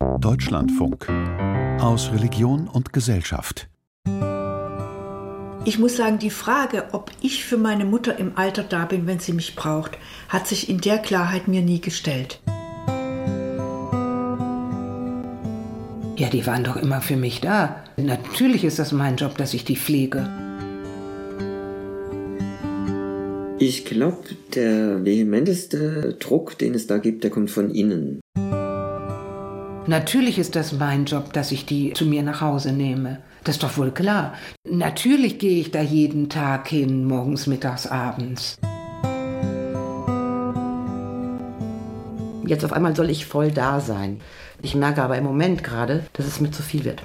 Deutschlandfunk aus Religion und Gesellschaft. Ich muss sagen, die Frage, ob ich für meine Mutter im Alter da bin, wenn sie mich braucht, hat sich in der Klarheit mir nie gestellt. Ja, die waren doch immer für mich da. Natürlich ist das mein Job, dass ich die pflege. Ich glaube, der vehementeste Druck, den es da gibt, der kommt von innen. Natürlich ist das mein Job, dass ich die zu mir nach Hause nehme. Das ist doch wohl klar. Natürlich gehe ich da jeden Tag hin, morgens, mittags, abends. Jetzt auf einmal soll ich voll da sein. Ich merke aber im Moment gerade, dass es mir zu viel wird.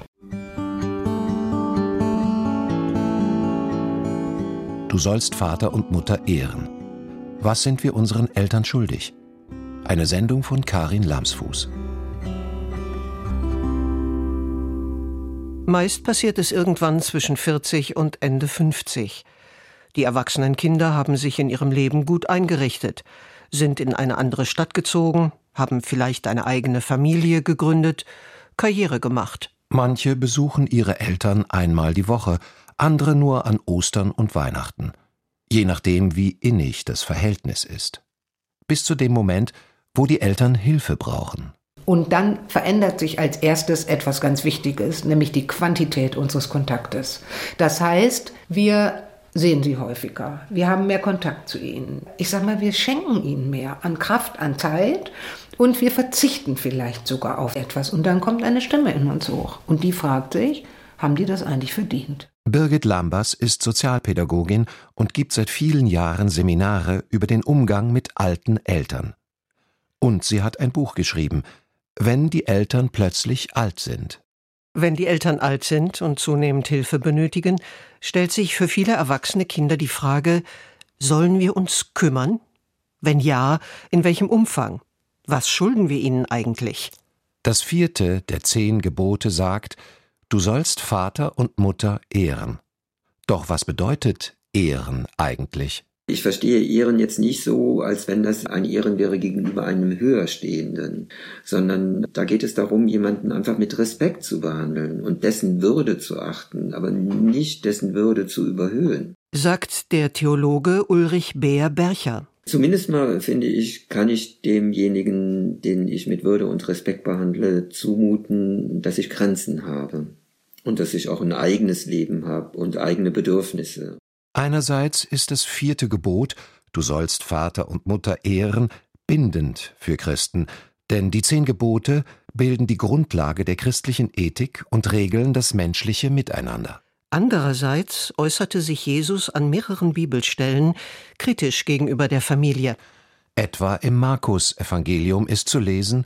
Du sollst Vater und Mutter ehren. Was sind wir unseren Eltern schuldig? Eine Sendung von Karin Lamsfuß. Meist passiert es irgendwann zwischen 40 und Ende 50. Die erwachsenen Kinder haben sich in ihrem Leben gut eingerichtet, sind in eine andere Stadt gezogen, haben vielleicht eine eigene Familie gegründet, Karriere gemacht. Manche besuchen ihre Eltern einmal die Woche, andere nur an Ostern und Weihnachten, je nachdem, wie innig das Verhältnis ist. Bis zu dem Moment, wo die Eltern Hilfe brauchen. Und dann verändert sich als erstes etwas ganz Wichtiges, nämlich die Quantität unseres Kontaktes. Das heißt, wir sehen sie häufiger. Wir haben mehr Kontakt zu ihnen. Ich sage mal, wir schenken ihnen mehr an Kraft, an Zeit und wir verzichten vielleicht sogar auf etwas. Und dann kommt eine Stimme in uns hoch. Und die fragt sich, haben die das eigentlich verdient? Birgit Lambers ist Sozialpädagogin und gibt seit vielen Jahren Seminare über den Umgang mit alten Eltern. Und sie hat ein Buch geschrieben, wenn die Eltern plötzlich alt sind. Wenn die Eltern alt sind und zunehmend Hilfe benötigen, stellt sich für viele erwachsene Kinder die Frage, sollen wir uns kümmern? Wenn ja, in welchem Umfang? Was schulden wir ihnen eigentlich? Das vierte der zehn Gebote sagt, du sollst Vater und Mutter ehren. Doch was bedeutet Ehren eigentlich? Ich verstehe Ehren jetzt nicht so, als wenn das ein Ehren wäre gegenüber einem Höherstehenden, sondern da geht es darum, jemanden einfach mit Respekt zu behandeln und dessen Würde zu achten, aber nicht dessen Würde zu überhöhen. Sagt der Theologe Ulrich Beer-Bercher. Zumindest mal, finde ich, kann ich demjenigen, den ich mit Würde und Respekt behandle, zumuten, dass ich Grenzen habe und dass ich auch ein eigenes Leben habe und eigene Bedürfnisse. Einerseits ist das vierte Gebot, du sollst Vater und Mutter ehren, bindend für Christen, denn die zehn Gebote bilden die Grundlage der christlichen Ethik und regeln das menschliche Miteinander. Andererseits äußerte sich Jesus an mehreren Bibelstellen kritisch gegenüber der Familie. Etwa im Markus Evangelium ist zu lesen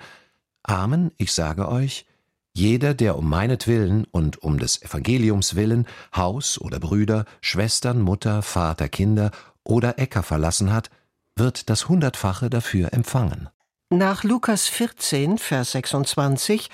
Amen, ich sage euch, jeder, der um meinetwillen und um des Evangeliums willen Haus oder Brüder, Schwestern, Mutter, Vater, Kinder oder Äcker verlassen hat, wird das Hundertfache dafür empfangen. Nach Lukas 14, Vers 26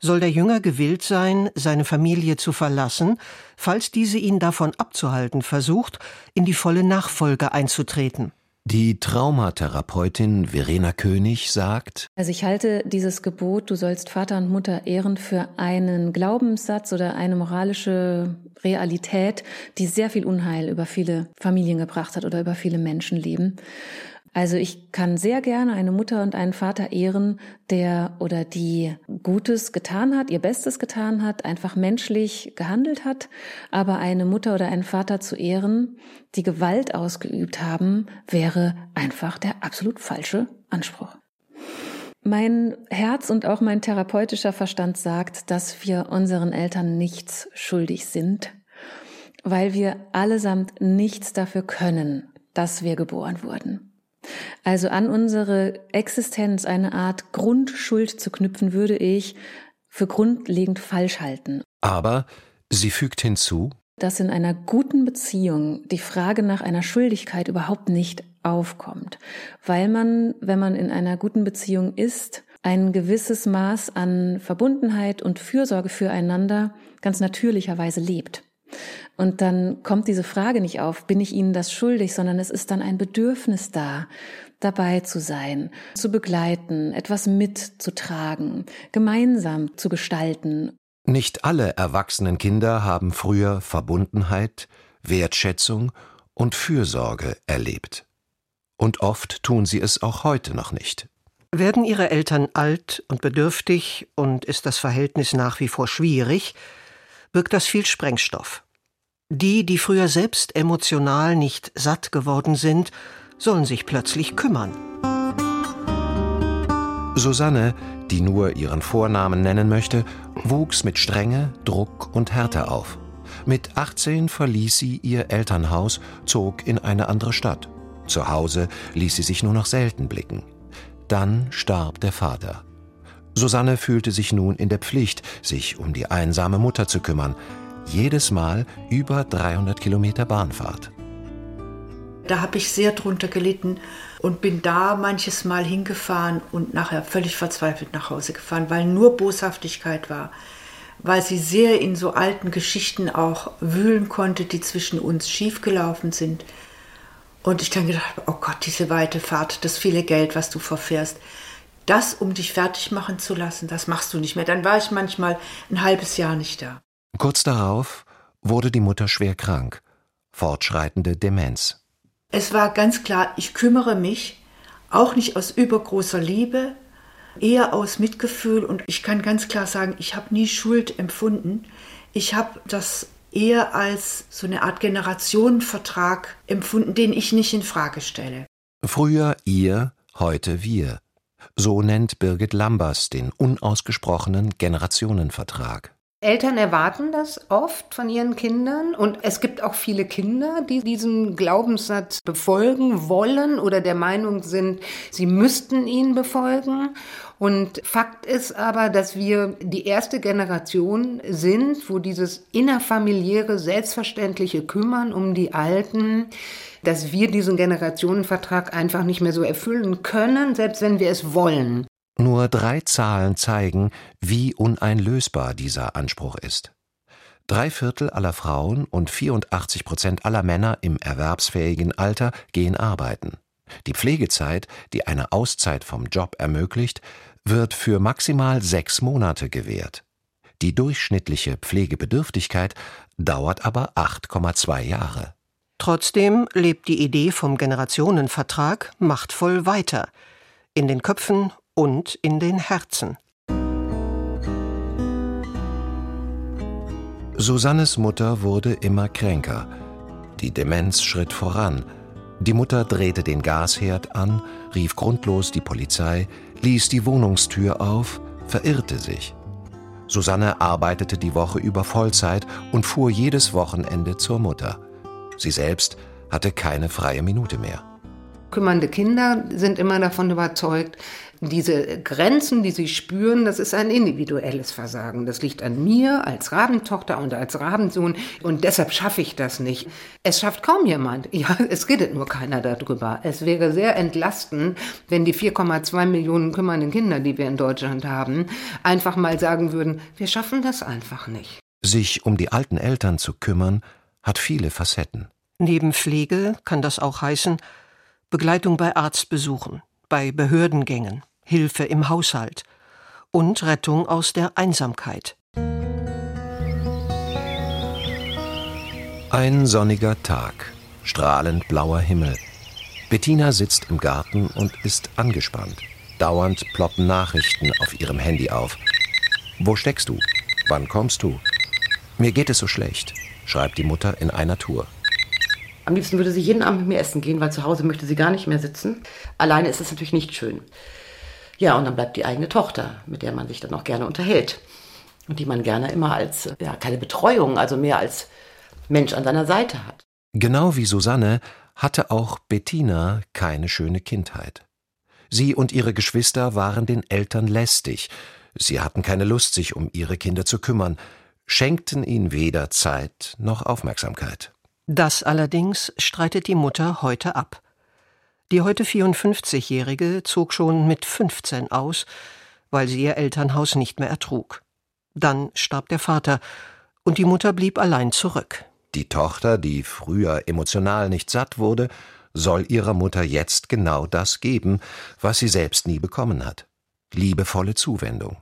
soll der Jünger gewillt sein, seine Familie zu verlassen, falls diese ihn davon abzuhalten versucht, in die volle Nachfolge einzutreten. Die Traumatherapeutin Verena König sagt, also ich halte dieses Gebot, du sollst Vater und Mutter ehren, für einen Glaubenssatz oder eine moralische Realität, die sehr viel Unheil über viele Familien gebracht hat oder über viele Menschenleben. Also ich kann sehr gerne eine Mutter und einen Vater ehren, der oder die Gutes getan hat, ihr Bestes getan hat, einfach menschlich gehandelt hat, aber eine Mutter oder einen Vater zu ehren, die Gewalt ausgeübt haben, wäre einfach der absolut falsche Anspruch. Mein Herz und auch mein therapeutischer Verstand sagt, dass wir unseren Eltern nichts schuldig sind, weil wir allesamt nichts dafür können, dass wir geboren wurden. Also an unsere Existenz eine Art Grundschuld zu knüpfen, würde ich für grundlegend falsch halten. Aber sie fügt hinzu, dass in einer guten Beziehung die Frage nach einer Schuldigkeit überhaupt nicht aufkommt, weil man, wenn man in einer guten Beziehung ist, ein gewisses Maß an Verbundenheit und Fürsorge füreinander ganz natürlicherweise lebt. Und dann kommt diese Frage nicht auf, bin ich Ihnen das schuldig, sondern es ist dann ein Bedürfnis da, dabei zu sein, zu begleiten, etwas mitzutragen, gemeinsam zu gestalten. Nicht alle erwachsenen Kinder haben früher Verbundenheit, Wertschätzung und Fürsorge erlebt. Und oft tun sie es auch heute noch nicht. Werden ihre Eltern alt und bedürftig und ist das Verhältnis nach wie vor schwierig, birgt das viel Sprengstoff. Die, die früher selbst emotional nicht satt geworden sind, sollen sich plötzlich kümmern. Susanne, die nur ihren Vornamen nennen möchte, wuchs mit Strenge, Druck und Härte auf. Mit 18 verließ sie ihr Elternhaus, zog in eine andere Stadt. Zu Hause ließ sie sich nur noch selten blicken. Dann starb der Vater. Susanne fühlte sich nun in der Pflicht, sich um die einsame Mutter zu kümmern. Jedes Mal über 300 Kilometer Bahnfahrt. Da habe ich sehr drunter gelitten und bin da manches Mal hingefahren und nachher völlig verzweifelt nach Hause gefahren, weil nur Boshaftigkeit war, weil sie sehr in so alten Geschichten auch wühlen konnte, die zwischen uns schiefgelaufen sind. Und ich dann gedacht, oh Gott, diese weite Fahrt, das viele Geld, was du verfährst, das, um dich fertig machen zu lassen, das machst du nicht mehr. Dann war ich manchmal ein halbes Jahr nicht da. Kurz darauf wurde die Mutter schwer krank, fortschreitende Demenz. Es war ganz klar, ich kümmere mich, auch nicht aus übergroßer Liebe, eher aus Mitgefühl und ich kann ganz klar sagen, ich habe nie Schuld empfunden. Ich habe das eher als so eine Art Generationenvertrag empfunden, den ich nicht in Frage stelle. Früher ihr, heute wir. So nennt Birgit Lambers den unausgesprochenen Generationenvertrag. Eltern erwarten das oft von ihren Kindern und es gibt auch viele Kinder, die diesen Glaubenssatz befolgen wollen oder der Meinung sind, sie müssten ihn befolgen. Und Fakt ist aber, dass wir die erste Generation sind, wo dieses innerfamiliäre, selbstverständliche Kümmern um die Alten, dass wir diesen Generationenvertrag einfach nicht mehr so erfüllen können, selbst wenn wir es wollen. Nur drei Zahlen zeigen, wie uneinlösbar dieser Anspruch ist. Drei Viertel aller Frauen und 84 Prozent aller Männer im erwerbsfähigen Alter gehen arbeiten. Die Pflegezeit, die eine Auszeit vom Job ermöglicht, wird für maximal sechs Monate gewährt. Die durchschnittliche Pflegebedürftigkeit dauert aber 8,2 Jahre. Trotzdem lebt die Idee vom Generationenvertrag machtvoll weiter. In den Köpfen und in den Herzen. Susannes Mutter wurde immer kränker. Die Demenz schritt voran. Die Mutter drehte den Gasherd an, rief grundlos die Polizei, ließ die Wohnungstür auf, verirrte sich. Susanne arbeitete die Woche über Vollzeit und fuhr jedes Wochenende zur Mutter. Sie selbst hatte keine freie Minute mehr. Kümmernde Kinder sind immer davon überzeugt, diese Grenzen, die sie spüren, das ist ein individuelles Versagen. Das liegt an mir als Rabentochter und als Rabensohn und deshalb schaffe ich das nicht. Es schafft kaum jemand. Ja, es redet nur keiner darüber. Es wäre sehr entlastend, wenn die 4,2 Millionen kümmernden Kinder, die wir in Deutschland haben, einfach mal sagen würden, wir schaffen das einfach nicht. Sich um die alten Eltern zu kümmern, hat viele Facetten. Neben Pflege kann das auch heißen Begleitung bei Arztbesuchen, bei Behördengängen, Hilfe im Haushalt und Rettung aus der Einsamkeit. Ein sonniger Tag, strahlend blauer Himmel. Bettina sitzt im Garten und ist angespannt. Dauernd ploppen Nachrichten auf ihrem Handy auf. Wo steckst du? Wann kommst du? Mir geht es so schlecht, schreibt die Mutter in einer Tour. Am liebsten würde sie jeden Abend mit mir essen gehen, weil zu Hause möchte sie gar nicht mehr sitzen. Alleine ist es natürlich nicht schön. Ja, und dann bleibt die eigene Tochter, mit der man sich dann auch gerne unterhält. Und die man gerne immer als, ja, keine Betreuung, also mehr als Mensch an seiner Seite hat. Genau wie Susanne hatte auch Bettina keine schöne Kindheit. Sie und ihre Geschwister waren den Eltern lästig. Sie hatten keine Lust, sich um ihre Kinder zu kümmern, schenkten ihnen weder Zeit noch Aufmerksamkeit. Das allerdings streitet die Mutter heute ab. Die heute 54-Jährige zog schon mit 15 aus, weil sie ihr Elternhaus nicht mehr ertrug. Dann starb der Vater, und die Mutter blieb allein zurück. Die Tochter, die früher emotional nicht satt wurde, soll ihrer Mutter jetzt genau das geben, was sie selbst nie bekommen hat. Liebevolle Zuwendung.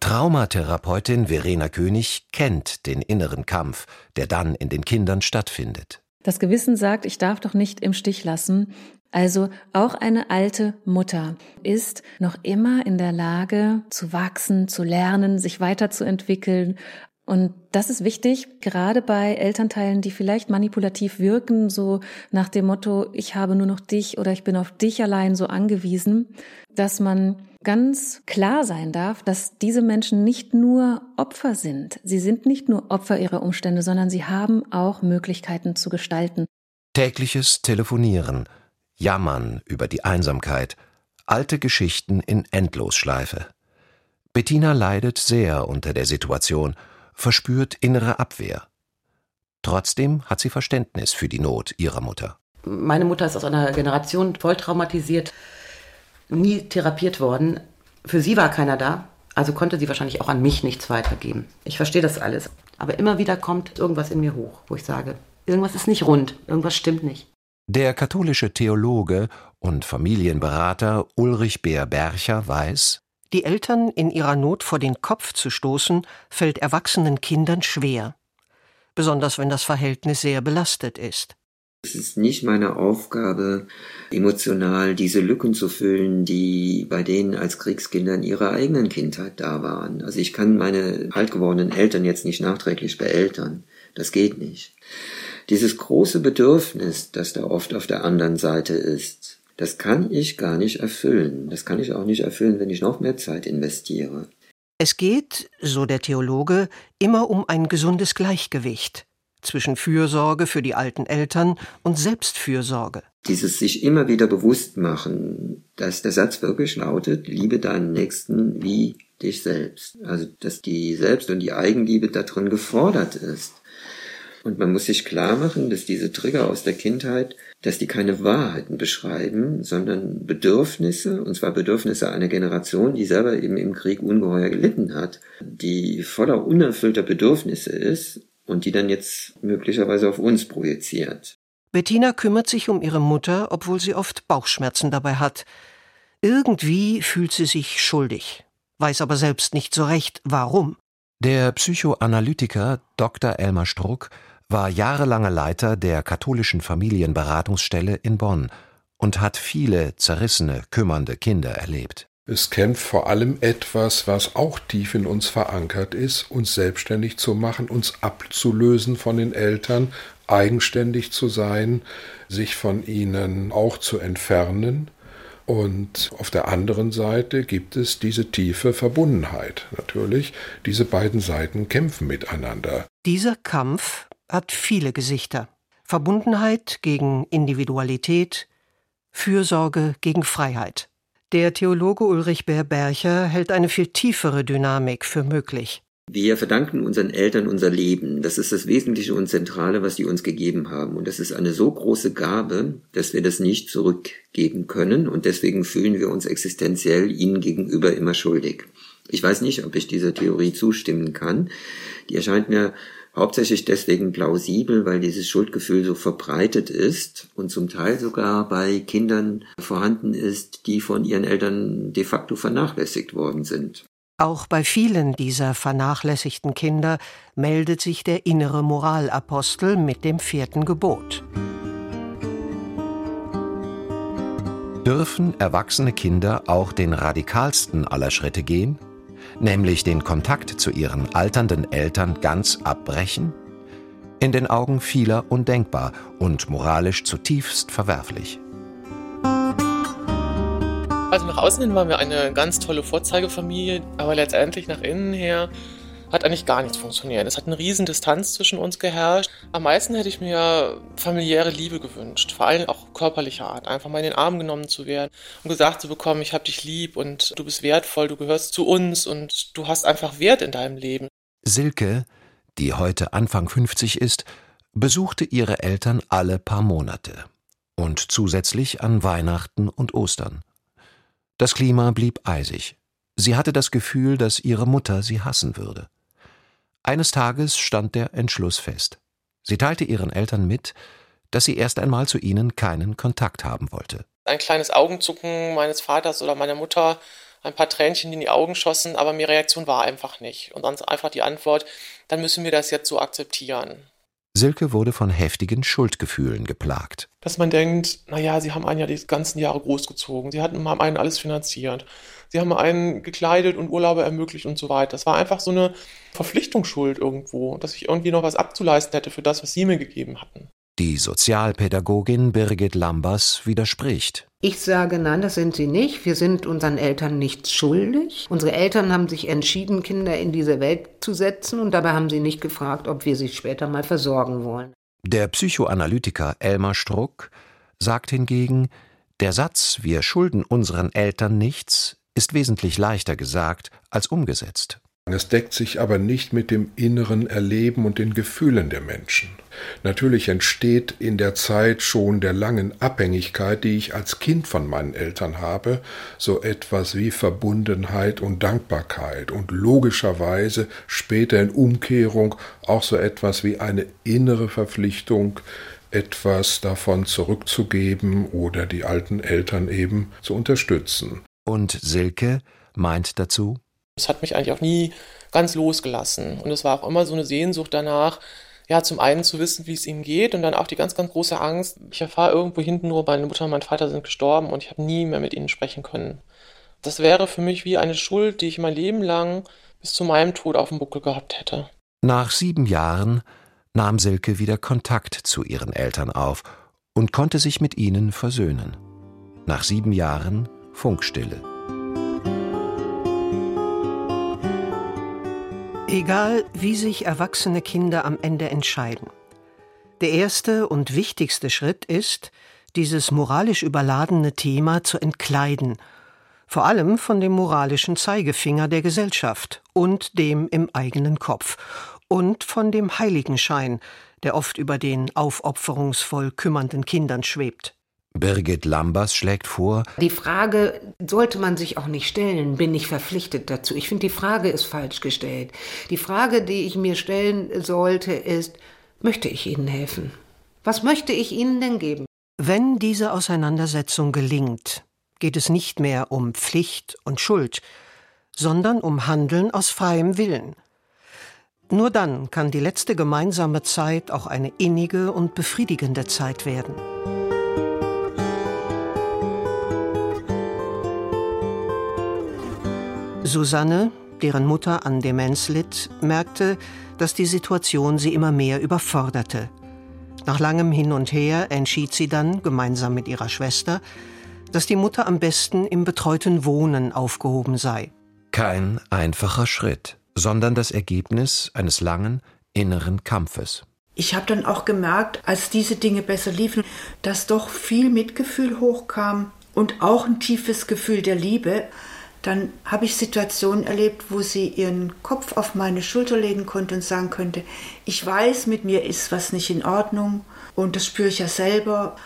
Traumatherapeutin Verena König kennt den inneren Kampf, der dann in den Kindern stattfindet. Das Gewissen sagt, ich darf doch nicht im Stich lassen. Also auch eine alte Mutter ist noch immer in der Lage zu wachsen, zu lernen, sich weiterzuentwickeln. Und das ist wichtig, gerade bei Elternteilen, die vielleicht manipulativ wirken, so nach dem Motto, ich habe nur noch dich oder ich bin auf dich allein so angewiesen, dass man ganz klar sein darf, dass diese Menschen nicht nur Opfer sind. Sie sind nicht nur Opfer ihrer Umstände, sondern sie haben auch Möglichkeiten zu gestalten. Tägliches Telefonieren, Jammern über die Einsamkeit, alte Geschichten in Endlosschleife. Bettina leidet sehr unter der Situation, verspürt innere Abwehr. Trotzdem hat sie Verständnis für die Not ihrer Mutter. Meine Mutter ist aus einer Generation voll traumatisiert nie therapiert worden. Für sie war keiner da, also konnte sie wahrscheinlich auch an mich nichts weitergeben. Ich verstehe das alles. Aber immer wieder kommt irgendwas in mir hoch, wo ich sage, irgendwas ist nicht rund, irgendwas stimmt nicht. Der katholische Theologe und Familienberater Ulrich Beer Bercher weiß, die Eltern in ihrer Not vor den Kopf zu stoßen, fällt erwachsenen Kindern schwer, besonders wenn das Verhältnis sehr belastet ist. Es ist nicht meine Aufgabe, emotional diese Lücken zu füllen, die bei denen als Kriegskinder in ihrer eigenen Kindheit da waren. Also ich kann meine alt gewordenen Eltern jetzt nicht nachträglich beeltern. Das geht nicht. Dieses große Bedürfnis, das da oft auf der anderen Seite ist, das kann ich gar nicht erfüllen. Das kann ich auch nicht erfüllen, wenn ich noch mehr Zeit investiere. Es geht, so der Theologe, immer um ein gesundes Gleichgewicht zwischen Fürsorge für die alten Eltern und Selbstfürsorge. Dieses sich immer wieder bewusst machen, dass der Satz wirklich lautet, liebe deinen Nächsten wie dich selbst. Also, dass die Selbst- und die Eigenliebe darin gefordert ist. Und man muss sich klar machen, dass diese Trigger aus der Kindheit, dass die keine Wahrheiten beschreiben, sondern Bedürfnisse, und zwar Bedürfnisse einer Generation, die selber eben im Krieg ungeheuer gelitten hat, die voller unerfüllter Bedürfnisse ist und die dann jetzt möglicherweise auf uns projiziert. Bettina kümmert sich um ihre Mutter, obwohl sie oft Bauchschmerzen dabei hat. Irgendwie fühlt sie sich schuldig, weiß aber selbst nicht so recht, warum. Der Psychoanalytiker Dr. Elmar Struck war jahrelanger Leiter der katholischen Familienberatungsstelle in Bonn und hat viele zerrissene, kümmernde Kinder erlebt. Es kämpft vor allem etwas, was auch tief in uns verankert ist, uns selbstständig zu machen, uns abzulösen von den Eltern, eigenständig zu sein, sich von ihnen auch zu entfernen. Und auf der anderen Seite gibt es diese tiefe Verbundenheit. Natürlich, diese beiden Seiten kämpfen miteinander. Dieser Kampf hat viele Gesichter. Verbundenheit gegen Individualität, Fürsorge gegen Freiheit. Der Theologe Ulrich Bär-Bercher hält eine viel tiefere Dynamik für möglich. Wir verdanken unseren Eltern unser Leben. Das ist das Wesentliche und Zentrale, was sie uns gegeben haben. Und das ist eine so große Gabe, dass wir das nicht zurückgeben können. Und deswegen fühlen wir uns existenziell ihnen gegenüber immer schuldig. Ich weiß nicht, ob ich dieser Theorie zustimmen kann. Die erscheint mir Hauptsächlich deswegen plausibel, weil dieses Schuldgefühl so verbreitet ist und zum Teil sogar bei Kindern vorhanden ist, die von ihren Eltern de facto vernachlässigt worden sind. Auch bei vielen dieser vernachlässigten Kinder meldet sich der innere Moralapostel mit dem vierten Gebot. Dürfen erwachsene Kinder auch den radikalsten aller Schritte gehen? Nämlich den Kontakt zu ihren alternden Eltern ganz abbrechen? In den Augen vieler undenkbar und moralisch zutiefst verwerflich. Also nach außen hin waren wir eine ganz tolle Vorzeigefamilie, aber letztendlich nach innen her hat eigentlich gar nichts funktioniert. Es hat eine riesen Distanz zwischen uns geherrscht. Am meisten hätte ich mir familiäre Liebe gewünscht, vor allem auch körperlicher Art, einfach mal in den Arm genommen zu werden und gesagt zu bekommen, ich habe dich lieb und du bist wertvoll, du gehörst zu uns und du hast einfach Wert in deinem Leben. Silke, die heute Anfang 50 ist, besuchte ihre Eltern alle paar Monate und zusätzlich an Weihnachten und Ostern. Das Klima blieb eisig. Sie hatte das Gefühl, dass ihre Mutter sie hassen würde. Eines Tages stand der Entschluss fest. Sie teilte ihren Eltern mit, dass sie erst einmal zu ihnen keinen Kontakt haben wollte. Ein kleines Augenzucken meines Vaters oder meiner Mutter, ein paar Tränchen in die Augen schossen, aber mehr Reaktion war einfach nicht. Und dann einfach die Antwort, dann müssen wir das jetzt so akzeptieren. Silke wurde von heftigen Schuldgefühlen geplagt. Dass man denkt, naja, sie haben einen ja die ganzen Jahre großgezogen, sie hatten, haben einen alles finanziert, sie haben einen gekleidet und Urlaube ermöglicht und so weiter. Das war einfach so eine Verpflichtungsschuld irgendwo, dass ich irgendwie noch was abzuleisten hätte für das, was sie mir gegeben hatten. Die Sozialpädagogin Birgit Lambers widerspricht. Ich sage, nein, das sind sie nicht. Wir sind unseren Eltern nichts schuldig. Unsere Eltern haben sich entschieden, Kinder in diese Welt zu setzen und dabei haben sie nicht gefragt, ob wir sie später mal versorgen wollen. Der Psychoanalytiker Elmar Struck sagt hingegen, der Satz Wir schulden unseren Eltern nichts ist wesentlich leichter gesagt als umgesetzt. Es deckt sich aber nicht mit dem inneren Erleben und den Gefühlen der Menschen. Natürlich entsteht in der Zeit schon der langen Abhängigkeit, die ich als Kind von meinen Eltern habe, so etwas wie Verbundenheit und Dankbarkeit und logischerweise später in Umkehrung auch so etwas wie eine innere Verpflichtung, etwas davon zurückzugeben oder die alten Eltern eben zu unterstützen. Und Silke meint dazu, es hat mich eigentlich auch nie ganz losgelassen. Und es war auch immer so eine Sehnsucht danach, ja, zum einen zu wissen, wie es ihnen geht und dann auch die ganz, ganz große Angst. Ich erfahre irgendwo hinten nur, meine Mutter und mein Vater sind gestorben und ich habe nie mehr mit ihnen sprechen können. Das wäre für mich wie eine Schuld, die ich mein Leben lang bis zu meinem Tod auf dem Buckel gehabt hätte. Nach sieben Jahren nahm Silke wieder Kontakt zu ihren Eltern auf und konnte sich mit ihnen versöhnen. Nach sieben Jahren Funkstille. Egal, wie sich erwachsene Kinder am Ende entscheiden. Der erste und wichtigste Schritt ist, dieses moralisch überladene Thema zu entkleiden, vor allem von dem moralischen Zeigefinger der Gesellschaft und dem im eigenen Kopf und von dem Heiligenschein, der oft über den aufopferungsvoll kümmernden Kindern schwebt. Birgit Lambers schlägt vor, die Frage sollte man sich auch nicht stellen, bin ich verpflichtet dazu. Ich finde, die Frage ist falsch gestellt. Die Frage, die ich mir stellen sollte, ist, möchte ich Ihnen helfen? Was möchte ich Ihnen denn geben? Wenn diese Auseinandersetzung gelingt, geht es nicht mehr um Pflicht und Schuld, sondern um Handeln aus freiem Willen. Nur dann kann die letzte gemeinsame Zeit auch eine innige und befriedigende Zeit werden. Susanne, deren Mutter an Demenz litt, merkte, dass die Situation sie immer mehr überforderte. Nach langem Hin und Her entschied sie dann, gemeinsam mit ihrer Schwester, dass die Mutter am besten im betreuten Wohnen aufgehoben sei. Kein einfacher Schritt, sondern das Ergebnis eines langen inneren Kampfes. Ich habe dann auch gemerkt, als diese Dinge besser liefen, dass doch viel Mitgefühl hochkam und auch ein tiefes Gefühl der Liebe dann habe ich Situationen erlebt, wo sie ihren Kopf auf meine Schulter legen konnte und sagen könnte, ich weiß, mit mir ist was nicht in Ordnung und das spüre ich ja selber.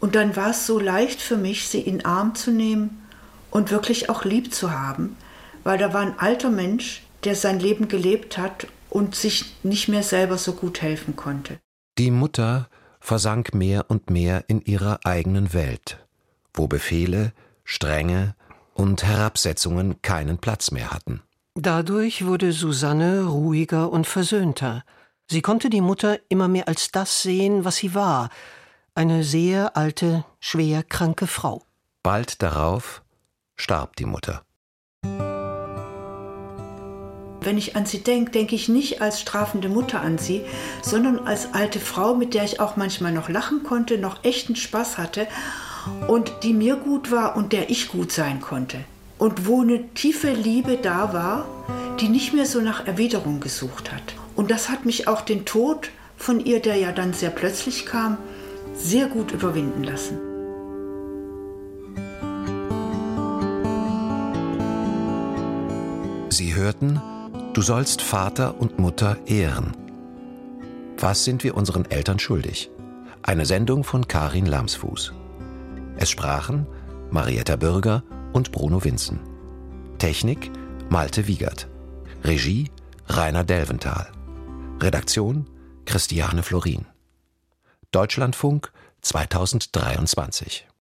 Und dann war es so leicht für mich, sie in den Arm zu nehmen und wirklich auch lieb zu haben, weil da war ein alter Mensch, der sein Leben gelebt hat und sich nicht mehr selber so gut helfen konnte. Die Mutter versank mehr und mehr in ihrer eigenen Welt, wo Befehle, Strenge, und Herabsetzungen keinen Platz mehr hatten. Dadurch wurde Susanne ruhiger und versöhnter. Sie konnte die Mutter immer mehr als das sehen, was sie war, eine sehr alte, schwer kranke Frau. Bald darauf starb die Mutter. Wenn ich an sie denke, denke ich nicht als strafende Mutter an sie, sondern als alte Frau, mit der ich auch manchmal noch lachen konnte, noch echten Spaß hatte und die mir gut war und der ich gut sein konnte. Und wo eine tiefe Liebe da war, die nicht mehr so nach Erwiderung gesucht hat. Und das hat mich auch den Tod von ihr, der ja dann sehr plötzlich kam, sehr gut überwinden lassen. Sie hörten, du sollst Vater und Mutter ehren. Was sind wir unseren Eltern schuldig? Eine Sendung von Karin Lamsfuß. Es sprachen Marietta Bürger und Bruno Winzen. Technik Malte Wiegert. Regie Rainer Delventhal. Redaktion Christiane Florin. Deutschlandfunk 2023.